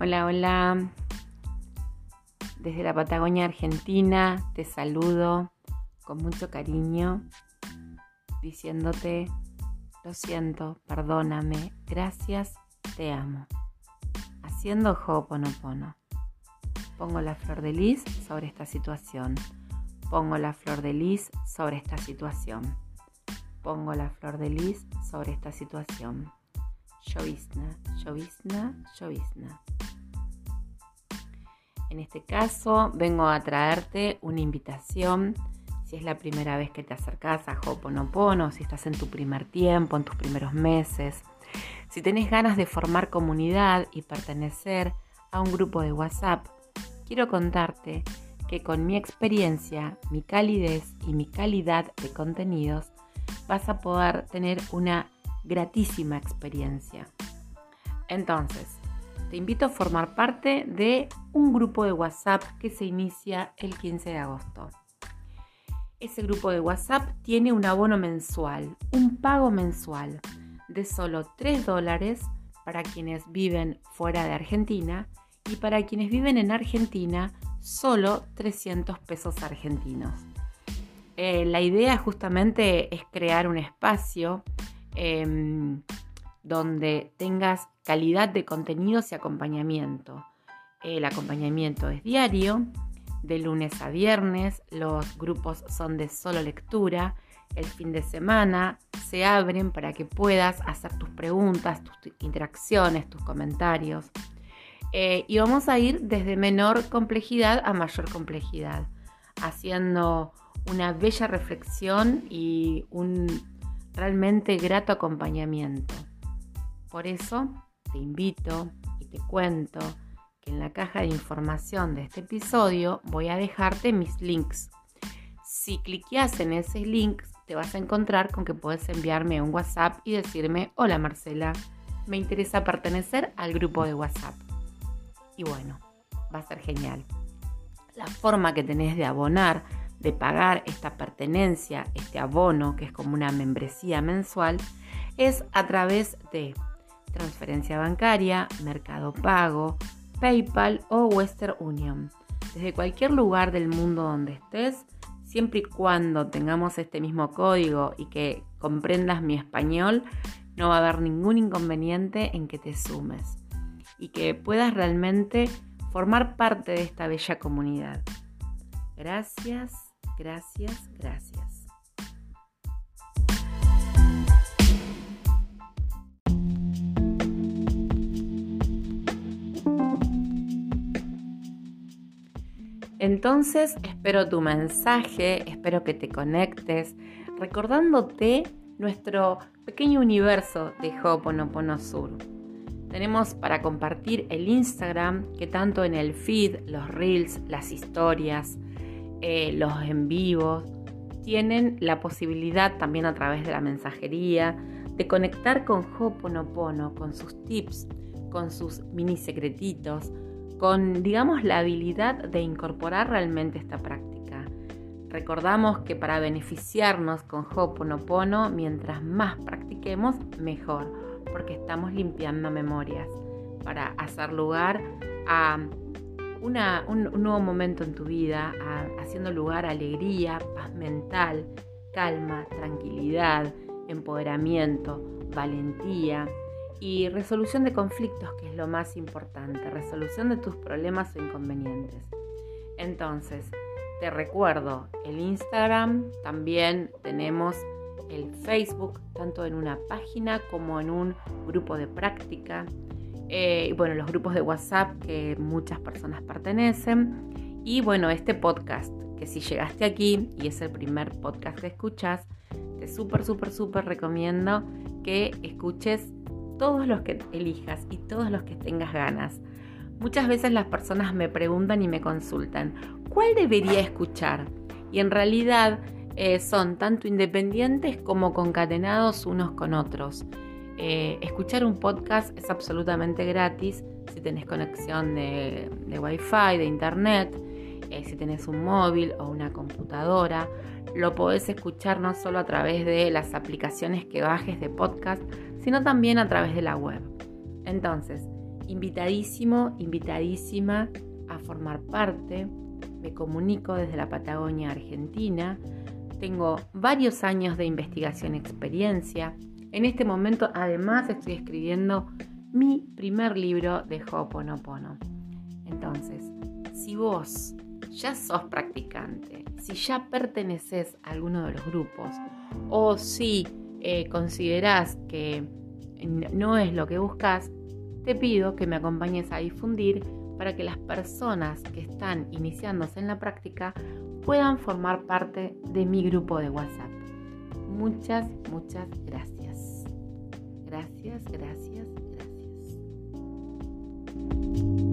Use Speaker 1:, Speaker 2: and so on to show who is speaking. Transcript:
Speaker 1: Hola, hola. Desde la Patagonia Argentina te saludo con mucho cariño, diciéndote, lo siento, perdóname, gracias, te amo. Haciendo Ho'oponopono. Pongo la flor de lis sobre esta situación. Pongo la flor de lis sobre esta situación. Pongo la flor de lis sobre esta situación. Llovizna, llovizna, llovizna. En este caso vengo a traerte una invitación si es la primera vez que te acercas a Ho'oponopono, si estás en tu primer tiempo, en tus primeros meses, si tenés ganas de formar comunidad y pertenecer a un grupo de WhatsApp, quiero contarte que con mi experiencia, mi calidez y mi calidad de contenidos vas a poder tener una gratísima experiencia. Entonces, te invito a formar parte de un grupo de WhatsApp que se inicia el 15 de agosto. Ese grupo de WhatsApp tiene un abono mensual, un pago mensual de solo 3 dólares para quienes viven fuera de Argentina y para quienes viven en Argentina solo 300 pesos argentinos. Eh, la idea justamente es crear un espacio em, donde tengas calidad de contenidos y acompañamiento. El acompañamiento es diario, de lunes a viernes, los grupos son de solo lectura, el fin de semana se abren para que puedas hacer tus preguntas, tus interacciones, tus comentarios. Eh, y vamos a ir desde menor complejidad a mayor complejidad, haciendo una bella reflexión y un realmente grato acompañamiento. Por eso te invito y te cuento que en la caja de información de este episodio voy a dejarte mis links. Si cliqueas en ese link, te vas a encontrar con que puedes enviarme un WhatsApp y decirme, hola Marcela, me interesa pertenecer al grupo de WhatsApp. Y bueno, va a ser genial. La forma que tenés de abonar, de pagar esta pertenencia, este abono, que es como una membresía mensual, es a través de transferencia bancaria, Mercado Pago, PayPal o Western Union. Desde cualquier lugar del mundo donde estés, siempre y cuando tengamos este mismo código y que comprendas mi español, no va a haber ningún inconveniente en que te sumes y que puedas realmente formar parte de esta bella comunidad. Gracias, gracias, gracias. Entonces espero tu mensaje, espero que te conectes, recordándote nuestro pequeño universo de Ho'oponopono Sur. Tenemos para compartir el Instagram, que tanto en el feed, los reels, las historias, eh, los en vivos, tienen la posibilidad también a través de la mensajería de conectar con Ho'oponopono, con sus tips, con sus mini secretitos, con, digamos, la habilidad de incorporar realmente esta práctica. Recordamos que para beneficiarnos con Ho'oponopono, mientras más practiquemos, mejor, porque estamos limpiando memorias para hacer lugar a un, nuevo momento en tu vida, haciendo lugar a alegría, paz mental, calma, tranquilidad, empoderamiento, valentía y resolución de conflictos, que es lo más importante, resolución de tus problemas o inconvenientes. Entonces, te recuerdo, el Instagram, también tenemos el Facebook, tanto en una página como en un grupo de práctica. Eh, bueno, los grupos de WhatsApp que muchas personas pertenecen. Y bueno, este podcast, que si llegaste aquí y es el primer podcast que escuchas, te súper, súper, súper recomiendo que escuches todos los que elijas y todos los que tengas ganas. Muchas veces las personas me preguntan y me consultan, ¿cuál debería escuchar? Y en realidad eh, son tanto independientes como concatenados unos con otros. Eh, escuchar un podcast es absolutamente gratis si tenés conexión de, Wi-Fi, de Internet, eh, si tenés un móvil o una computadora. Lo podés escuchar no solo a través de las aplicaciones que bajes de podcast, sino también a través de la web. Entonces, invitadísimo, invitadísima a formar parte. Me comunico desde la Patagonia, Argentina. Tengo varios años de investigación y experiencia. En este momento además estoy escribiendo mi primer libro de Ho'oponopono. Entonces, si vos ya sos practicante, si ya perteneces a alguno de los grupos o si eh, considerás que no es lo que buscas, te pido que me acompañes a difundir para que las personas que están iniciándose en la práctica puedan formar parte de mi grupo de WhatsApp. Muchas, muchas gracias. Gracias, gracias, gracias.